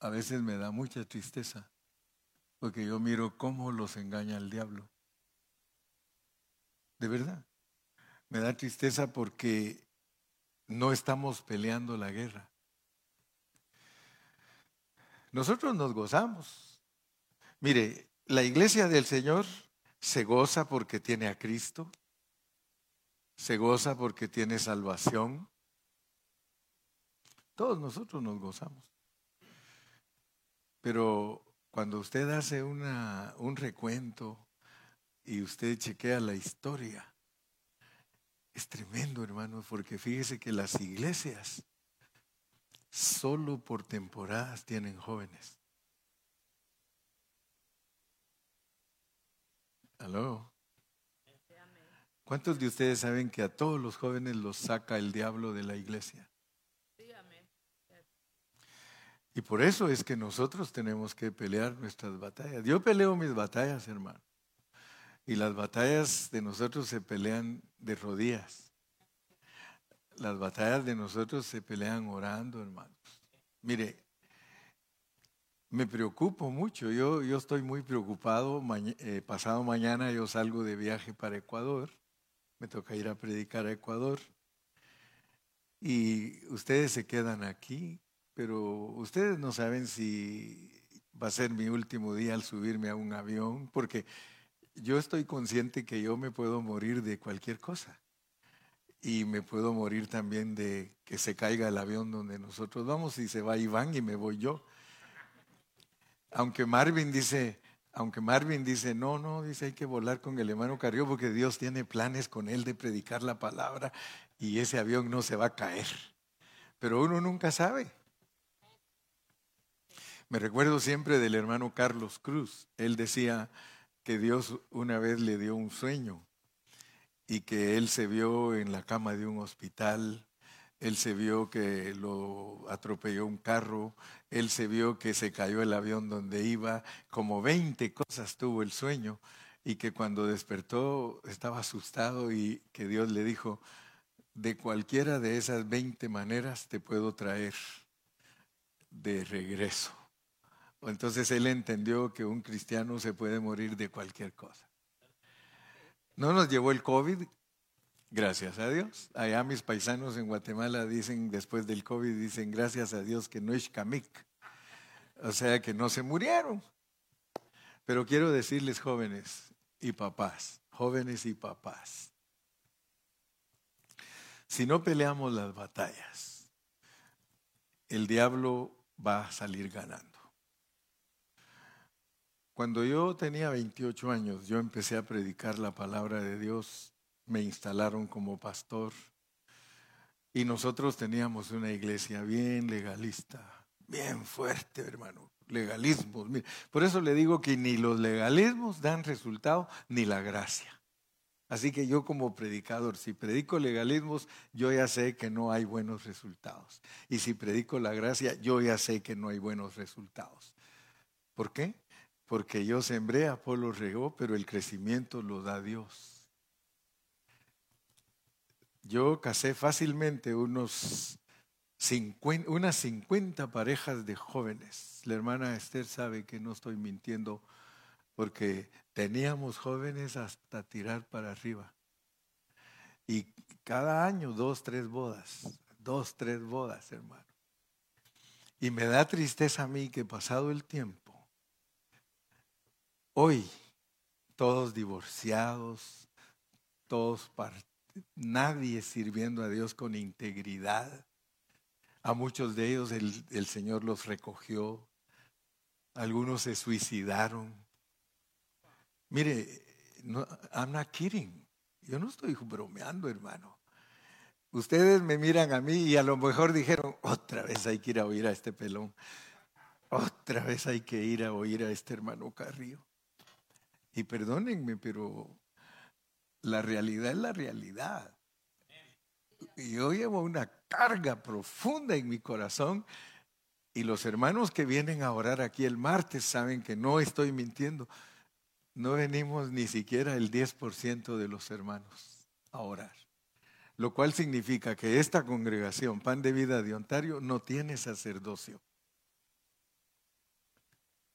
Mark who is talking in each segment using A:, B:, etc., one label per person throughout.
A: a veces me da mucha tristeza, porque yo miro cómo los engaña el diablo. De verdad. Me da tristeza porque no estamos peleando la guerra. Nosotros nos gozamos. Mire, la iglesia del Señor se goza porque tiene a Cristo, se goza porque tiene salvación. Todos nosotros nos gozamos. Pero cuando usted hace una, un recuento y usted chequea la historia, es tremendo, hermanos, porque fíjese que las iglesias solo por temporadas tienen jóvenes. Aló. ¿Cuántos de ustedes saben que a todos los jóvenes los saca el diablo de la iglesia? Y por eso es que nosotros tenemos que pelear nuestras batallas. Yo peleo mis batallas, hermano. Y las batallas de nosotros se pelean de rodillas. Las batallas de nosotros se pelean orando, hermanos. Mire, me preocupo mucho. Yo, yo estoy muy preocupado. Eh, pasado mañana yo salgo de viaje para Ecuador. Me toca ir a predicar a Ecuador. Y ustedes se quedan aquí pero ustedes no saben si va a ser mi último día al subirme a un avión, porque yo estoy consciente que yo me puedo morir de cualquier cosa. Y me puedo morir también de que se caiga el avión donde nosotros vamos y se va Iván y me voy yo. Aunque Marvin dice, aunque Marvin dice, no, no, dice hay que volar con el hermano Carrió porque Dios tiene planes con él de predicar la palabra y ese avión no se va a caer. Pero uno nunca sabe. Me recuerdo siempre del hermano Carlos Cruz. Él decía que Dios una vez le dio un sueño y que él se vio en la cama de un hospital, él se vio que lo atropelló un carro, él se vio que se cayó el avión donde iba, como 20 cosas tuvo el sueño y que cuando despertó estaba asustado y que Dios le dijo, de cualquiera de esas 20 maneras te puedo traer de regreso. Entonces él entendió que un cristiano se puede morir de cualquier cosa. No nos llevó el COVID, gracias a Dios. Allá mis paisanos en Guatemala dicen, después del COVID, dicen, gracias a Dios que no es kamik. O sea, que no se murieron. Pero quiero decirles, jóvenes y papás, jóvenes y papás, si no peleamos las batallas, el diablo va a salir ganando. Cuando yo tenía 28 años, yo empecé a predicar la palabra de Dios, me instalaron como pastor y nosotros teníamos una iglesia bien legalista, bien fuerte, hermano, legalismos. Por eso le digo que ni los legalismos dan resultado, ni la gracia. Así que yo como predicador, si predico legalismos, yo ya sé que no hay buenos resultados. Y si predico la gracia, yo ya sé que no hay buenos resultados. ¿Por qué? Porque yo sembré, Apolo regó, pero el crecimiento lo da Dios. Yo casé fácilmente unos unas 50 parejas de jóvenes. La hermana Esther sabe que no estoy mintiendo porque teníamos jóvenes hasta tirar para arriba. Y cada año dos, tres bodas, dos, tres bodas, hermano. Y me da tristeza a mí que pasado el tiempo, Hoy, todos divorciados, todos nadie sirviendo a Dios con integridad. A muchos de ellos el, Señor los recogió. Algunos se suicidaron. Mire, I'm not kidding. Yo no estoy bromeando, hermano. Ustedes me miran a mí y a lo mejor dijeron, otra vez hay que ir a oír a este pelón. Otra vez hay que ir a oír a este hermano Carrillo. Y perdónenme, pero la realidad es la realidad. Y yo llevo una carga profunda en mi corazón y los hermanos que vienen a orar aquí el martes saben que no estoy mintiendo. No venimos ni siquiera el 10% de los hermanos a orar. Lo cual significa que esta congregación, Pan de Vida de Ontario, no tiene sacerdocio.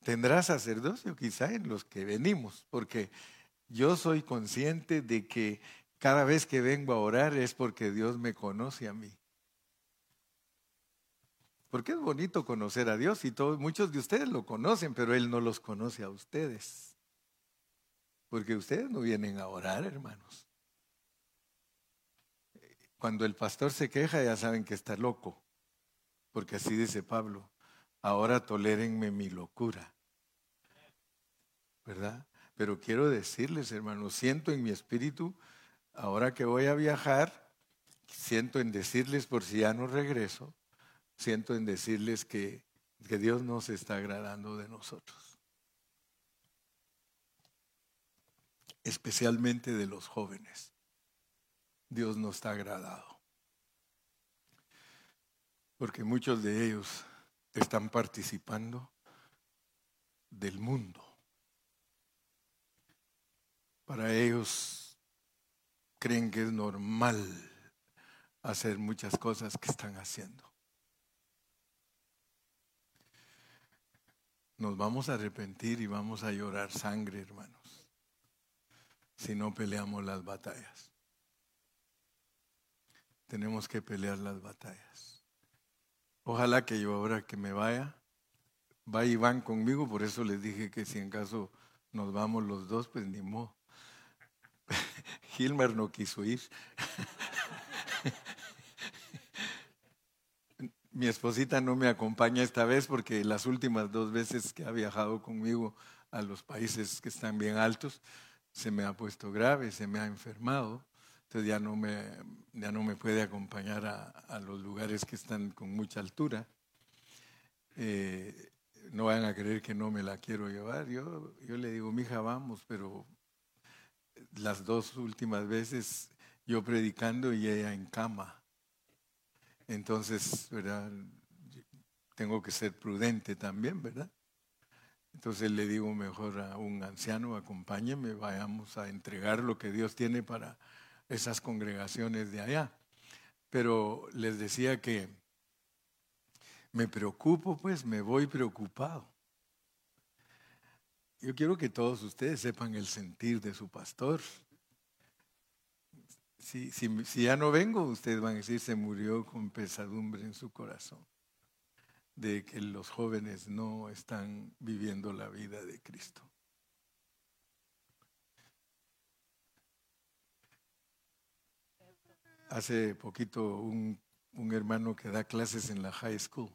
A: Tendrá sacerdocio quizá en los que venimos, porque yo soy consciente de que cada vez que vengo a orar es porque Dios me conoce a mí. Porque es bonito conocer a Dios y todos, muchos de ustedes lo conocen, pero Él no los conoce a ustedes. Porque ustedes no vienen a orar, hermanos. Cuando el pastor se queja ya saben que está loco, porque así dice Pablo, ahora tolérenme mi locura. ¿Verdad? Pero quiero decirles, hermanos, siento en mi espíritu, ahora que voy a viajar, siento en decirles por si ya no regreso, siento en decirles que, que Dios no se está agradando de nosotros. Especialmente de los jóvenes. Dios no está agradado. Porque muchos de ellos están participando del mundo. Para ellos creen que es normal hacer muchas cosas que están haciendo. Nos vamos a arrepentir y vamos a llorar sangre, hermanos, si no peleamos las batallas. Tenemos que pelear las batallas. Ojalá que yo ahora que me vaya, va y van conmigo, por eso les dije que si en caso nos vamos los dos, pues ni modo. Gilmer no quiso ir. Mi esposita no me acompaña esta vez porque las últimas dos veces que ha viajado conmigo a los países que están bien altos, se me ha puesto grave, se me ha enfermado. Entonces ya no me, ya no me puede acompañar a, los lugares que están con mucha altura. Eh, no van a creer que no me la quiero llevar. Yo, yo le digo, mija, vamos, pero las dos últimas veces yo predicando y ella en cama. Entonces, ¿verdad? Tengo que ser prudente también, ¿verdad? Entonces le digo mejor a un anciano, acompáñeme, vayamos a entregar lo que Dios tiene para esas congregaciones de allá. Pero les decía que me preocupo, pues me voy preocupado. Yo quiero que todos ustedes sepan el sentir de su pastor. Si, ya no vengo, ustedes van a decir, se murió con pesadumbre en su corazón, de que los jóvenes no están viviendo la vida de Cristo. Hace poquito un, hermano que da clases en la high school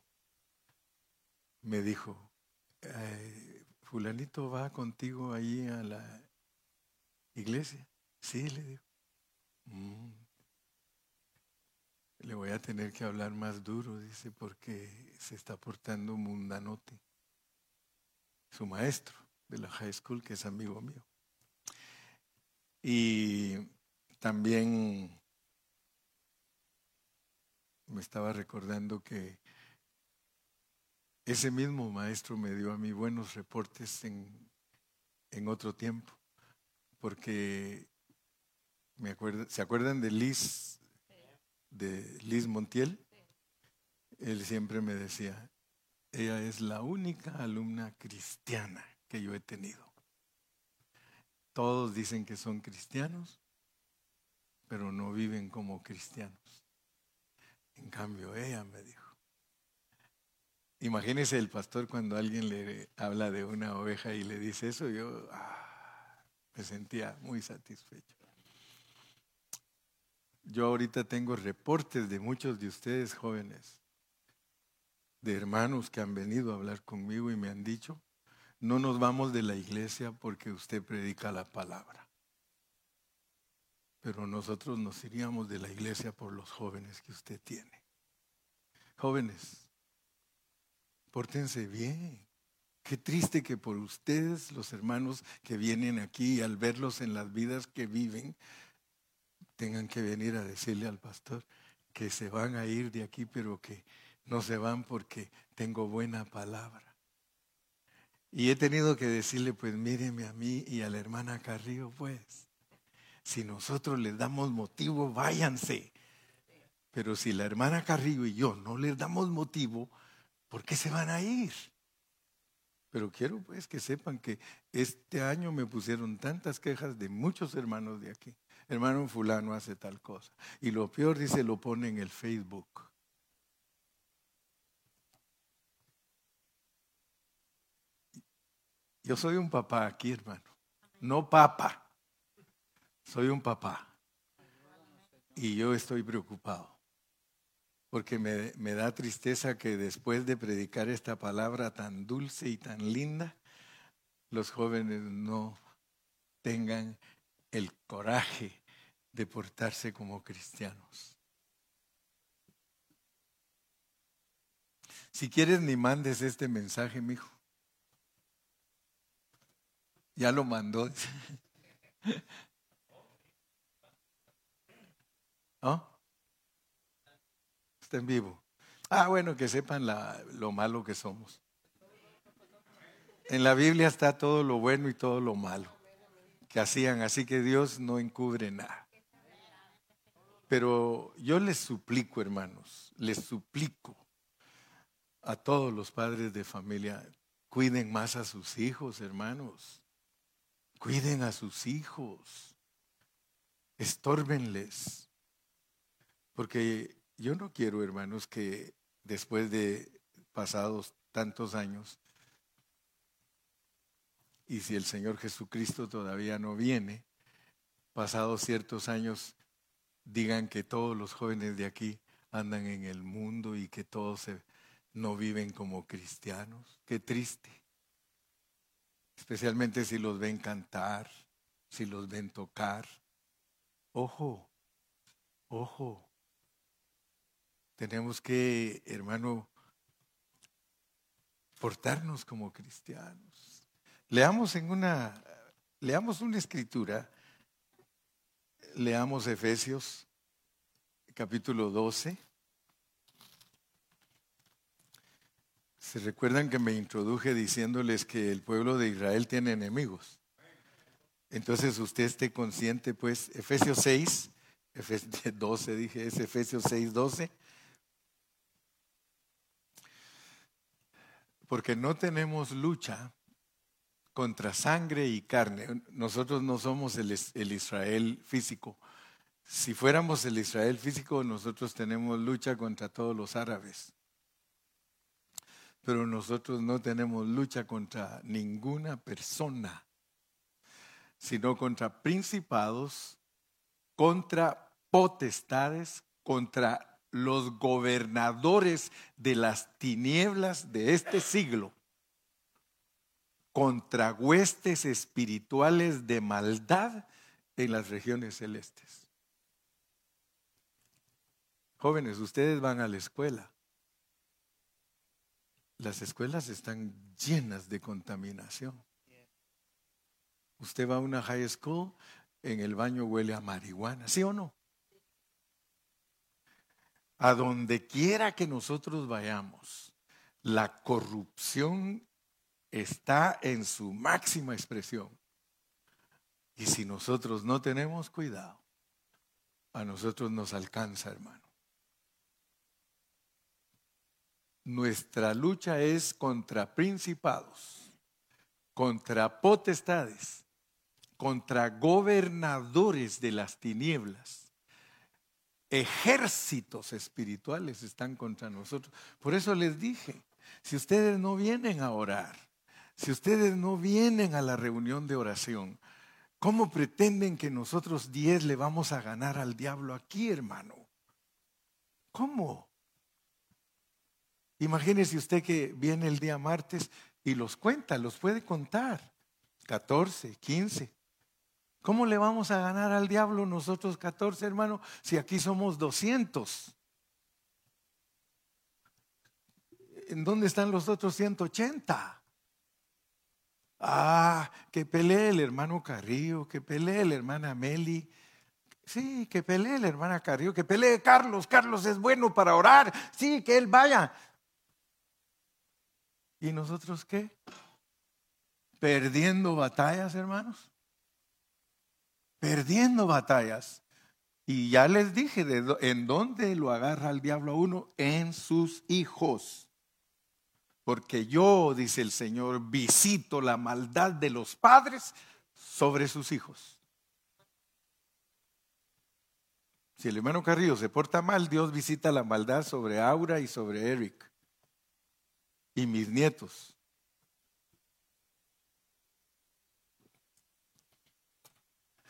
A: me dijo, fulanito va contigo ahí a la iglesia. Sí, le digo. Mm. Le voy a tener que hablar más duro, dice, porque se está portando mundanote. Su maestro de la high school, que es amigo mío. Y también me estaba recordando que ese mismo maestro me dio a mí buenos reportes en, otro tiempo, porque me ¿se acuerdan de Liz, de Liz Montiel? Él siempre me decía, ella es la única alumna cristiana que yo he tenido. Todos dicen que son cristianos, pero no viven como cristianos. En cambio, ella me dijo, Imagínese el pastor cuando alguien le habla de una oveja y le dice eso, yo ah, me sentía muy satisfecho. Yo ahorita tengo reportes de muchos de ustedes jóvenes, de hermanos que han venido a hablar conmigo y me han dicho, no nos vamos de la iglesia porque usted predica la palabra, pero nosotros nos iríamos de la iglesia por los jóvenes que usted tiene. Jóvenes, Pórtense bien. Qué triste que por ustedes, los hermanos que vienen aquí, al verlos en las vidas que viven, tengan que venir a decirle al pastor que se van a ir de aquí, pero que no se van porque tengo buena palabra. Y he tenido que decirle, pues míreme a mí y a la hermana Carrillo, pues, si nosotros les damos motivo, váyanse. Pero si la hermana Carrillo y yo no les damos motivo, ¿Por qué se van a ir? Pero quiero pues que sepan que este año me pusieron tantas quejas de muchos hermanos de aquí. Hermano fulano hace tal cosa. Y lo peor dice, lo pone en el Facebook. Yo soy un papá aquí, hermano. No papa. Soy un papá. Y yo estoy preocupado porque me, da tristeza que después de predicar esta palabra tan dulce y tan linda, los jóvenes no tengan el coraje de portarse como cristianos. Si quieres ni mandes este mensaje, mi hijo. Ya lo mandó. ¿Ah? Está en vivo. Ah, bueno, que sepan lo malo que somos. En la Biblia está todo lo bueno y todo lo malo que hacían, así que Dios no encubre nada. Pero yo les suplico, hermanos, les suplico a todos los padres de familia, cuiden más a sus hijos, hermanos. Cuiden a sus hijos. Estórbenles. Porque yo no quiero, hermanos, que después de pasados tantos años, y si el Señor Jesucristo todavía no viene, pasados ciertos años, digan que todos los jóvenes de aquí andan en el mundo y que todos no viven como cristianos. Qué triste. Especialmente si los ven cantar, si los ven tocar. Ojo, ojo. Tenemos que, hermano, portarnos como cristianos. Leamos en una, leamos una escritura, leamos Efesios capítulo 12. Se recuerdan que me introduje diciéndoles que el pueblo de Israel tiene enemigos. Entonces usted esté consciente, pues, Efesios 6, Efesios 12 dije, es Efesios 6, 12. Porque no tenemos lucha contra sangre y carne. Nosotros no somos el, Israel físico. Si fuéramos el Israel físico, nosotros tenemos lucha contra todos los árabes. Pero nosotros no tenemos lucha contra ninguna persona, sino contra principados, contra potestades, contra los gobernadores de las tinieblas de este siglo contra huestes espirituales de maldad en las regiones celestes. Jóvenes, ustedes van a la escuela. Las escuelas están llenas de contaminación. Usted va a una high school, en el baño huele a marihuana, ¿sí o no? A donde quiera que nosotros vayamos, la corrupción está en su máxima expresión. Y si nosotros no tenemos cuidado, a nosotros nos alcanza, hermano. Nuestra lucha es contra principados, contra potestades, contra gobernadores de las tinieblas ejércitos espirituales están contra nosotros. Por eso les dije, si ustedes no vienen a orar, si ustedes no vienen a la reunión de oración, ¿cómo pretenden que nosotros diez le vamos a ganar al diablo aquí, hermano? ¿Cómo? Imagínese usted que viene el día martes y los cuenta, los puede contar. 14, 15. ¿Cómo le vamos a ganar al diablo nosotros 14, hermano, si aquí somos 200? ¿En dónde están los otros 180? Ah, que pelee el hermano Carrillo, que pelee la hermana Meli. Sí, que pelee la hermana Carrillo, que pelee Carlos. Carlos es bueno para orar. Sí, que él vaya. ¿Y nosotros qué? Perdiendo batallas, hermanos perdiendo batallas. Y ya les dije en dónde lo agarra el diablo a uno, en sus hijos. porque yo, dice el Señor, visito la maldad de los padres sobre sus hijos. Si el hermano Carrillo se porta mal, Dios visita la maldad sobre Aura y sobre Eric y mis nietos.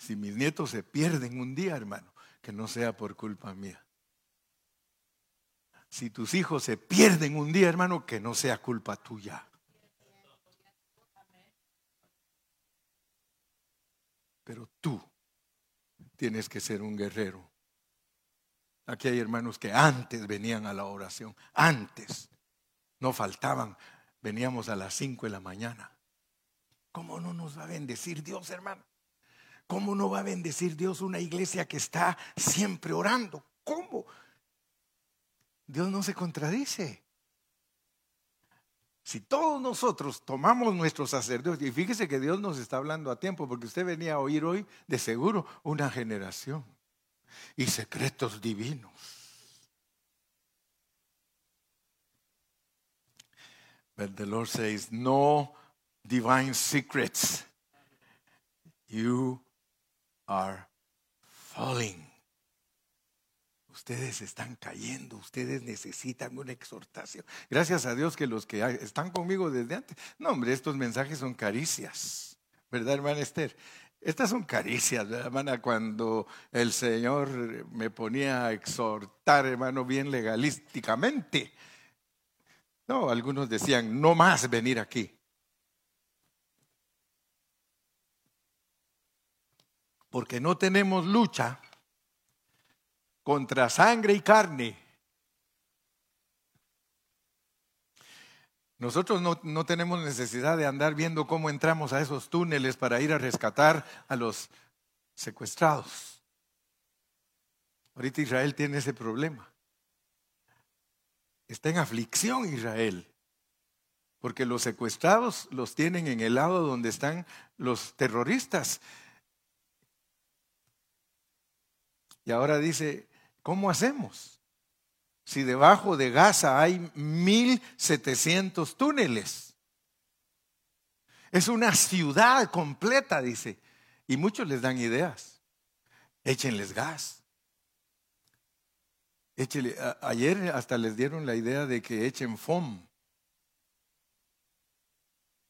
A: Si mis nietos se pierden un día, hermano, que no sea por culpa mía. Si tus hijos se pierden un día, hermano, que no sea culpa tuya. Pero tú tienes que ser un guerrero. Aquí hay hermanos que antes venían a la oración, antes, no faltaban, veníamos a las cinco de la mañana. ¿Cómo no nos va a bendecir Dios, hermano? ¿Cómo no va a bendecir Dios una iglesia que está siempre orando? ¿Cómo? Dios no se contradice. Si todos nosotros tomamos nuestro sacerdocio, y fíjese que Dios nos está hablando a tiempo, porque usted venía a oír hoy de seguro una generación y secretos divinos. But the Lord says, no divine secrets. You falling. Ustedes están cayendo, ustedes necesitan una exhortación. Gracias a Dios que los que están conmigo desde antes, no hombre, estos mensajes son caricias, ¿verdad, hermana Esther? Estas son caricias, hermana, cuando el Señor me ponía a exhortar, hermano, bien legalísticamente. No, algunos decían, no más venir aquí. Porque no tenemos lucha contra sangre y carne. Nosotros no, tenemos necesidad de andar viendo cómo entramos a esos túneles para ir a rescatar a los secuestrados. Ahorita Israel tiene ese problema. Está en aflicción Israel, porque los secuestrados los tienen en el lado donde están los terroristas. Y ahora dice, ¿Cómo hacemos? Si debajo de Gaza hay 1700 túneles. Es una ciudad completa, dice. Y muchos les dan ideas. Échenles gas. ayer hasta les dieron la idea de que echen FOM.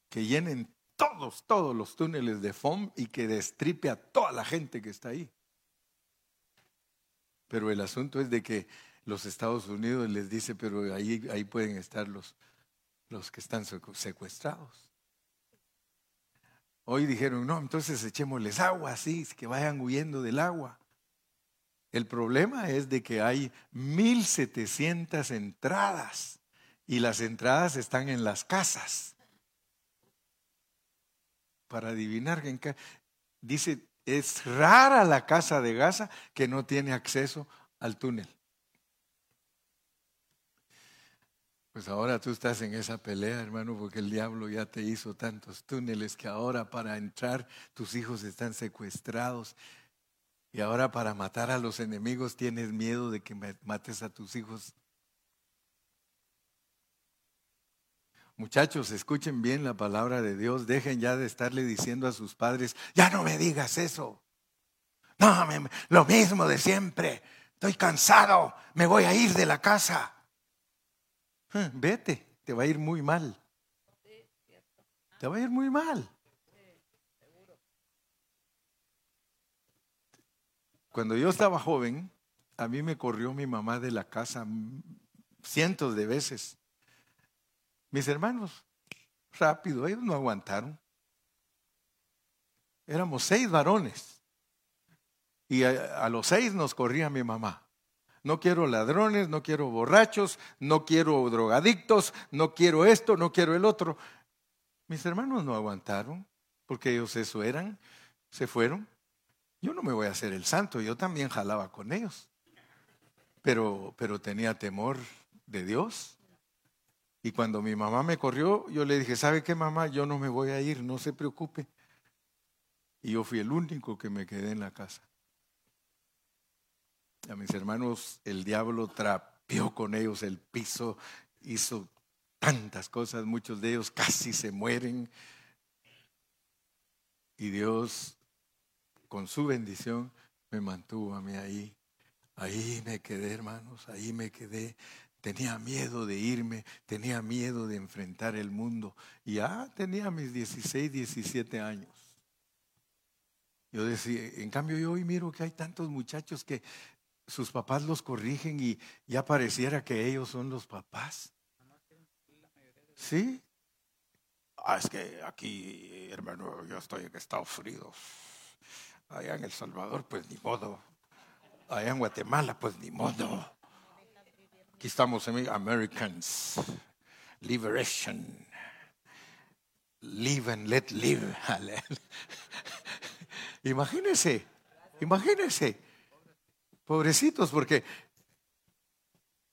A: Que llenen todos, todos los túneles de FOM y que destripe a toda la gente que está ahí. Pero el asunto es de que los Estados Unidos les dice, pero ahí, ahí pueden estar los, los que están secuestrados. Hoy dijeron, no, entonces echémosles agua, así, que vayan huyendo del agua. El problema es de que hay 1.700 entradas y las entradas están en las casas. Para adivinar, dice es rara la casa de Gaza que no tiene acceso al túnel. Pues ahora tú estás en esa pelea, hermano, porque el diablo ya te hizo tantos túneles que ahora para entrar tus hijos están secuestrados. Y ahora para matar a los enemigos tienes miedo de que mates a tus hijos Muchachos, escuchen bien la palabra de Dios. Dejen ya de estarle diciendo a sus padres, ya no me digas eso. No, lo mismo de siempre. Estoy cansado, me voy a ir de la casa. Ah, vete, te va a ir muy mal. Te va a ir muy mal. Cuando yo estaba joven, a mí me corrió mi mamá de la casa cientos de veces. Mis hermanos, rápido, ellos no aguantaron. Éramos seis varones. Y a, los seis nos corría mi mamá. No quiero ladrones, no quiero borrachos, no quiero drogadictos, no quiero esto, no quiero el otro. Mis hermanos no aguantaron, porque ellos eso eran, se fueron. Yo no me voy a hacer el santo, yo también jalaba con ellos. Pero, pero tenía temor de Dios. Y cuando mi mamá me corrió, yo le dije, ¿sabe qué mamá? Yo no me voy a ir, no se preocupe. Y yo fui el único que me quedé en la casa. A mis hermanos el diablo trapeó con ellos el piso, hizo tantas cosas, muchos de ellos casi se mueren. Y Dios, con su bendición, me mantuvo a mí ahí. Ahí me quedé, hermanos, ahí me quedé. Tenía miedo de irme, tenía miedo de enfrentar el mundo. Y ya tenía mis 16, 17 años. Yo decía, en cambio yo hoy miro que hay tantos muchachos que sus papás los corrigen y ya pareciera que ellos son los papás. ¿Sí? Ah, es que aquí, hermano, yo estoy en Estados Unidos. Allá en El Salvador, pues ni modo. Allá en Guatemala, pues ni modo. Aquí estamos en Americans. Liberation. Live and let live. Imagínense, imagínense, pobrecitos, porque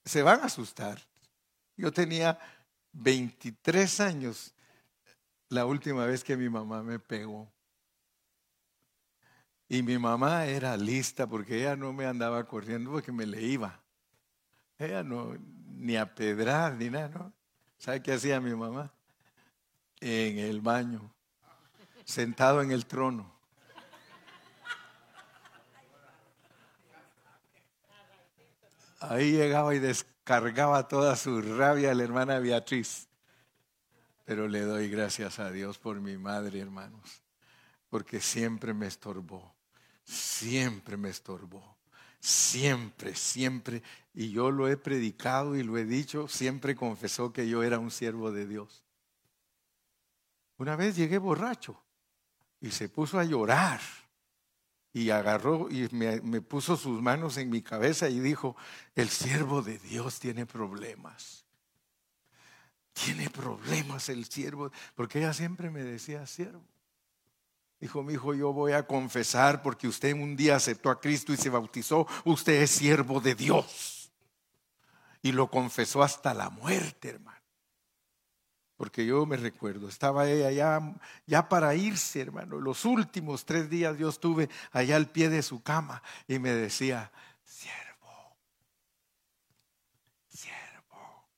A: se van a asustar. Yo tenía 23 años la última vez que mi mamá me pegó. Y mi mamá era lista porque ella no me andaba corriendo porque me le iba. Ella no, ni a pedrar ni nada, ¿no? ¿Sabe qué hacía mi mamá? En el baño, sentado en el trono. Ahí llegaba y descargaba toda su rabia a la hermana Beatriz. Pero le doy gracias a Dios por mi madre, hermanos, porque siempre me estorbó, siempre me estorbó, siempre, siempre. Y yo lo he predicado y lo he dicho, siempre confesó que yo era un siervo de Dios. Una vez llegué borracho y se puso a llorar y agarró y me, puso sus manos en mi cabeza y dijo, el siervo de Dios tiene problemas. Tiene problemas el siervo, porque ella siempre me decía siervo. Dijo, mi hijo, yo voy a confesar porque usted un día aceptó a Cristo y se bautizó, usted es siervo de Dios. Y lo confesó hasta la muerte, hermano. Porque yo me recuerdo, estaba ella ya, ya para irse, hermano. Los últimos tres días yo estuve allá al pie de su cama y me decía, siervo, siervo.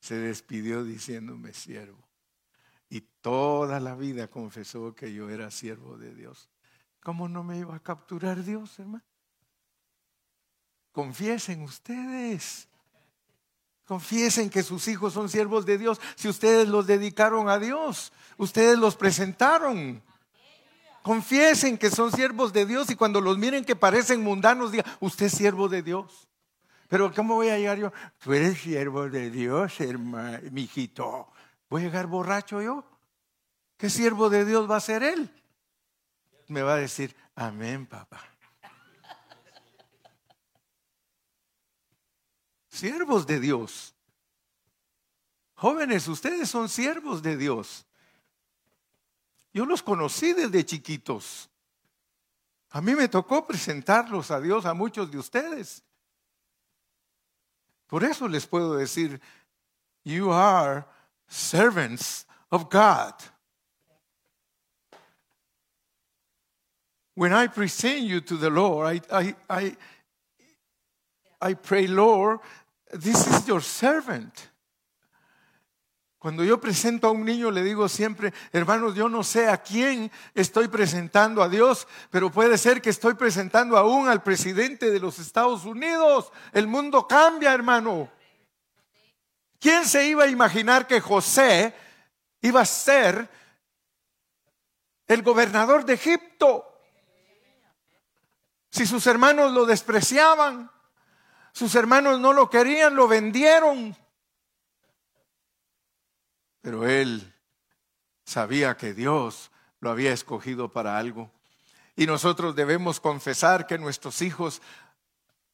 A: Se despidió diciéndome siervo. Y toda la vida confesó que yo era siervo de Dios. ¿Cómo no me iba a capturar Dios, hermano? Confiesen ustedes. Confiesen que sus hijos son siervos de Dios si ustedes los dedicaron a Dios, ustedes los presentaron. Confiesen que son siervos de Dios y cuando los miren que parecen mundanos, digan, usted es siervo de Dios. Pero ¿cómo voy a llegar yo? Tú eres siervo de Dios, hermano, mijito. ¿Voy a llegar borracho yo? ¿Qué siervo de Dios va a ser él? Me va a decir, amén, papá. siervos de Dios. Jóvenes, ustedes son siervos de Dios. Yo los conocí desde chiquitos. A mí me tocó presentarlos a Dios a muchos de ustedes. Por eso les puedo decir, you are servants of God. When I present you to the Lord, I, I, I pray, Lord, This is your servant. Cuando yo presento a un niño le digo siempre, hermanos, yo no sé a quién estoy presentando a Dios, pero puede ser que estoy presentando aún al presidente de los Estados Unidos. El mundo cambia, hermano. ¿Quién se iba a imaginar que José iba a ser el gobernador de Egipto? Si sus hermanos lo despreciaban. Sus hermanos no lo querían, lo vendieron. Pero él sabía que Dios lo había escogido para algo. Y nosotros debemos confesar que nuestros hijos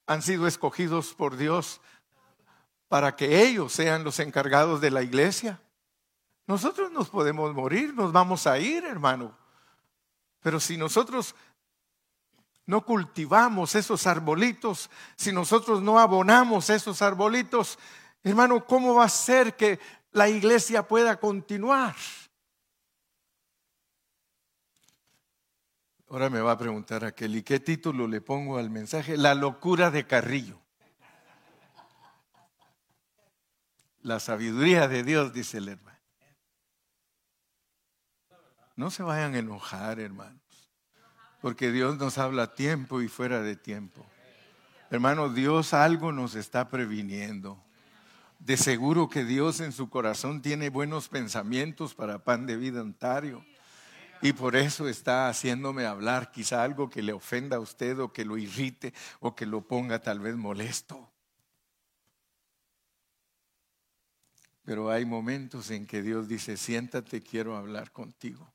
A: han sido escogidos por Dios para que ellos sean los encargados de la iglesia. Nosotros nos podemos morir, nos vamos a ir, hermano. Pero si nosotros no cultivamos esos arbolitos, si nosotros no abonamos esos arbolitos, hermano, ¿cómo va a ser que la iglesia pueda continuar? Ahora me va a preguntar aquel, ¿y qué título le pongo al mensaje? La locura de Carrillo. La sabiduría de Dios, dice el hermano. No se vayan a enojar, hermanos, porque Dios nos habla a tiempo y fuera de tiempo. Hermano, Dios algo nos está previniendo. De seguro que Dios en su corazón tiene buenos pensamientos para pan de vida Ontario. Y por eso está haciéndome hablar quizá algo que le ofenda a usted o que lo irrite o que lo ponga tal vez molesto. Pero hay momentos en que Dios dice, siéntate, quiero hablar contigo.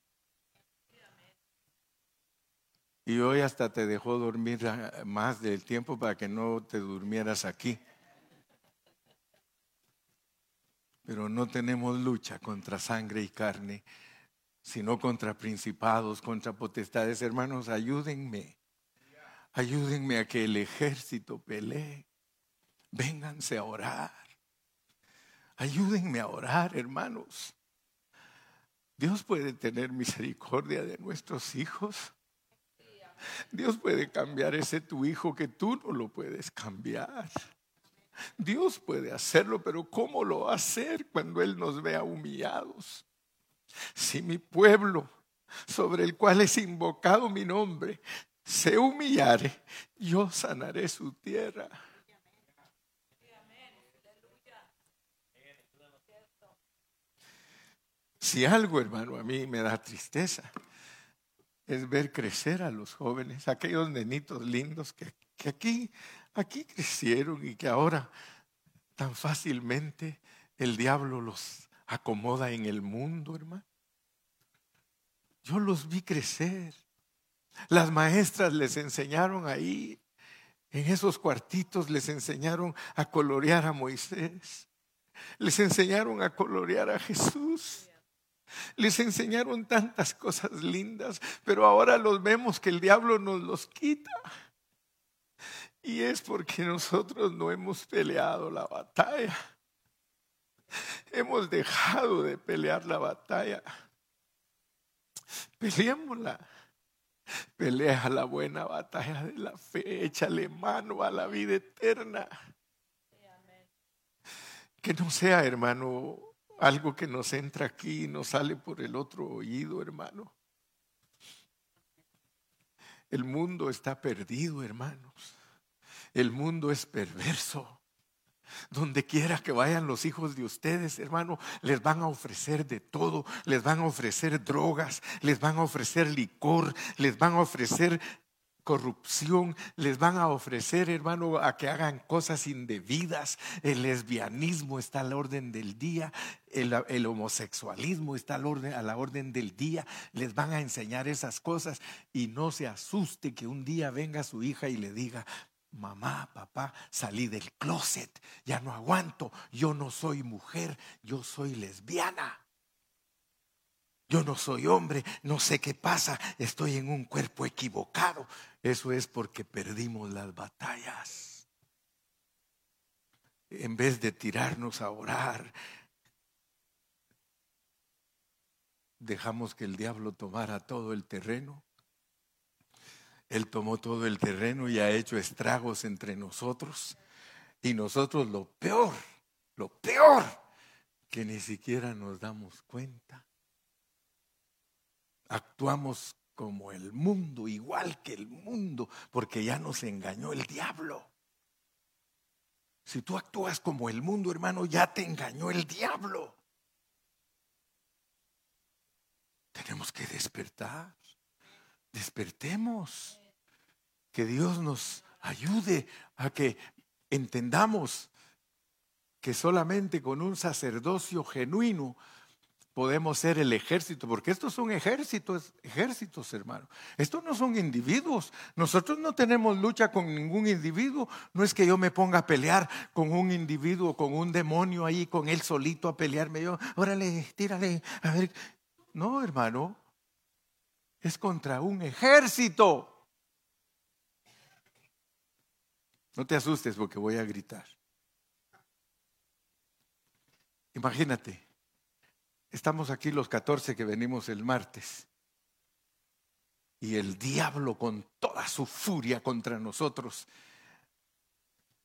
A: Y hoy hasta te dejó dormir más del tiempo para que no te durmieras aquí. Pero no tenemos lucha contra sangre y carne, sino contra principados, contra potestades. Hermanos, ayúdenme. Ayúdenme a que el ejército pelee. Vénganse a orar. Ayúdenme a orar, hermanos. Dios puede tener misericordia de nuestros hijos. Dios puede cambiar ese tu hijo que tú no lo puedes cambiar. Dios puede hacerlo, pero ¿cómo lo va a hacer cuando Él nos vea humillados? Si mi pueblo, sobre el cual es invocado mi nombre, se humillare, yo sanaré su tierra. Si algo, hermano, a mí me da tristeza, es ver crecer a los jóvenes, aquellos nenitos lindos que, aquí, aquí crecieron y que ahora tan fácilmente el diablo los acomoda en el mundo, hermano. Yo los vi crecer. Las maestras les enseñaron ahí, en esos cuartitos les enseñaron a colorear a Moisés. Les enseñaron a colorear a Jesús. Les enseñaron tantas cosas lindas, pero ahora los vemos que el diablo nos los quita. Y es porque nosotros no hemos peleado la batalla. Hemos dejado de pelear la batalla. Peleémosla. Pelea la buena batalla de la fe. Échale mano a la vida eterna. Que no sea, hermano, algo que nos entra aquí y nos sale por el otro oído, hermano. El mundo está perdido, hermanos. El mundo es perverso. Donde quiera que vayan los hijos de ustedes, hermano, les van a ofrecer de todo, les van a ofrecer drogas, les van a ofrecer licor, les van a ofrecer corrupción, les van a ofrecer, hermano, a que hagan cosas indebidas. El lesbianismo está a la orden del día, el, homosexualismo está a la, orden, a la orden del día. Les van a enseñar esas cosas y no se asuste que un día venga su hija y le diga, mamá, papá, salí del closet, ya no aguanto, yo no soy mujer, yo soy lesbiana. Yo no soy hombre, no sé qué pasa, estoy en un cuerpo equivocado. Eso es porque perdimos las batallas. En vez de tirarnos a orar, dejamos que el diablo tomara todo el terreno. Él tomó todo el terreno y ha hecho estragos entre nosotros. Y nosotros lo peor, lo peor, que ni siquiera nos damos cuenta actuamos como el mundo, igual que el mundo, porque ya nos engañó el diablo. Si tú actúas como el mundo, hermano, ya te engañó el diablo. Tenemos que despertar. Despertemos. Que Dios nos ayude a que entendamos que solamente con un sacerdocio genuino podemos ser el ejército, porque estos son ejércitos, ejércitos, hermano. Estos no son individuos. Nosotros no tenemos lucha con ningún individuo. No es que yo me ponga a pelear con un individuo, con un demonio ahí, con él solito a pelearme. Yo, órale, tírale, a ver. No, hermano. Es contra un ejército. No te asustes porque voy a gritar. Imagínate Estamos aquí los 14 que venimos el martes. Y el diablo con toda su furia contra nosotros.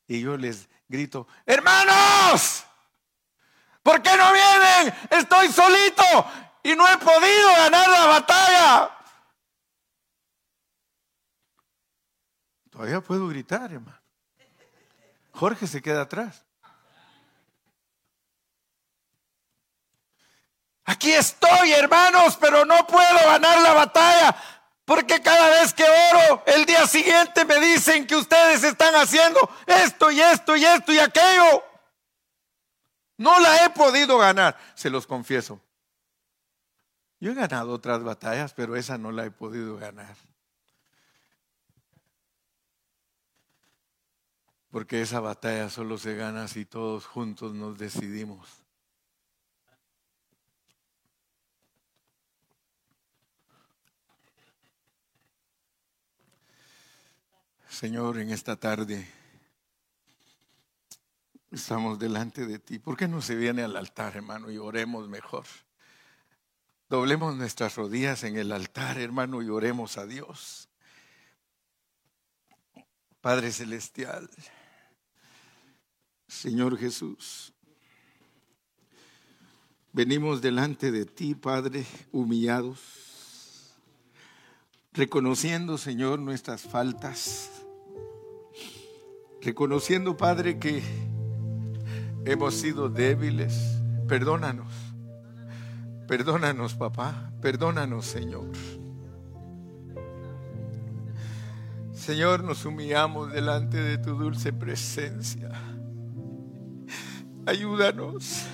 A: Y yo les grito, hermanos, ¿Por qué no vienen? Estoy solito y no he podido ganar la batalla. Todavía puedo gritar, hermano. Jorge se queda atrás. Aquí estoy, hermanos, pero no puedo ganar la batalla. Porque cada vez que oro, el día siguiente me dicen que ustedes están haciendo esto y esto y esto y aquello. No la he podido ganar, se los confieso. Yo he ganado otras batallas, pero esa no la he podido ganar. Porque esa batalla solo se gana si todos juntos nos decidimos. Señor, en esta tarde estamos delante de ti. ¿Por qué no se viene al altar, hermano, y oremos mejor? Doblemos nuestras rodillas en el altar, hermano, y oremos a Dios. Padre Celestial, Señor Jesús, venimos delante de ti, Padre, humillados, reconociendo, Señor, nuestras faltas reconociendo, Padre, que hemos sido débiles. Perdónanos. Perdónanos, papá. Perdónanos, Señor. Señor, nos humillamos delante de tu dulce presencia. Ayúdanos.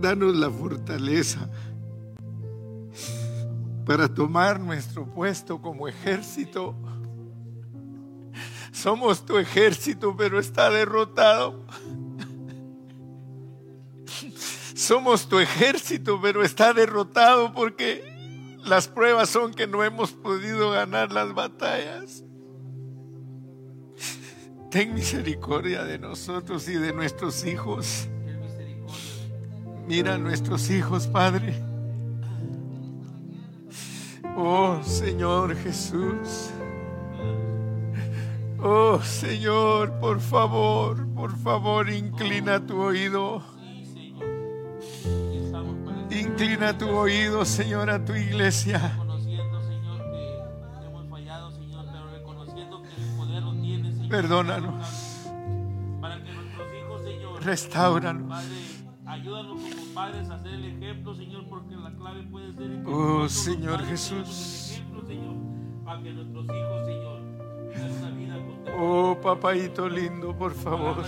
A: Danos la fortaleza para tomar nuestro puesto como ejército somos tu ejército, pero está derrotado. Somos tu ejército, pero está derrotado porque las pruebas son que no hemos podido ganar las batallas. Ten misericordia de nosotros y de nuestros hijos. Mira a nuestros hijos, Padre. Oh Señor Jesús. Oh Señor, por favor, por favor, inclina tu oído. Inclina tu oído, Señor, a tu iglesia. Perdónanos. Para que nuestros hijos, Señor, restauranos. ayúdanos como padres a hacer el ejemplo, Señor, porque la clave puede ser Oh, Señor Jesús. Para que nuestros hijos, Señor, Oh, papayito lindo, por favor.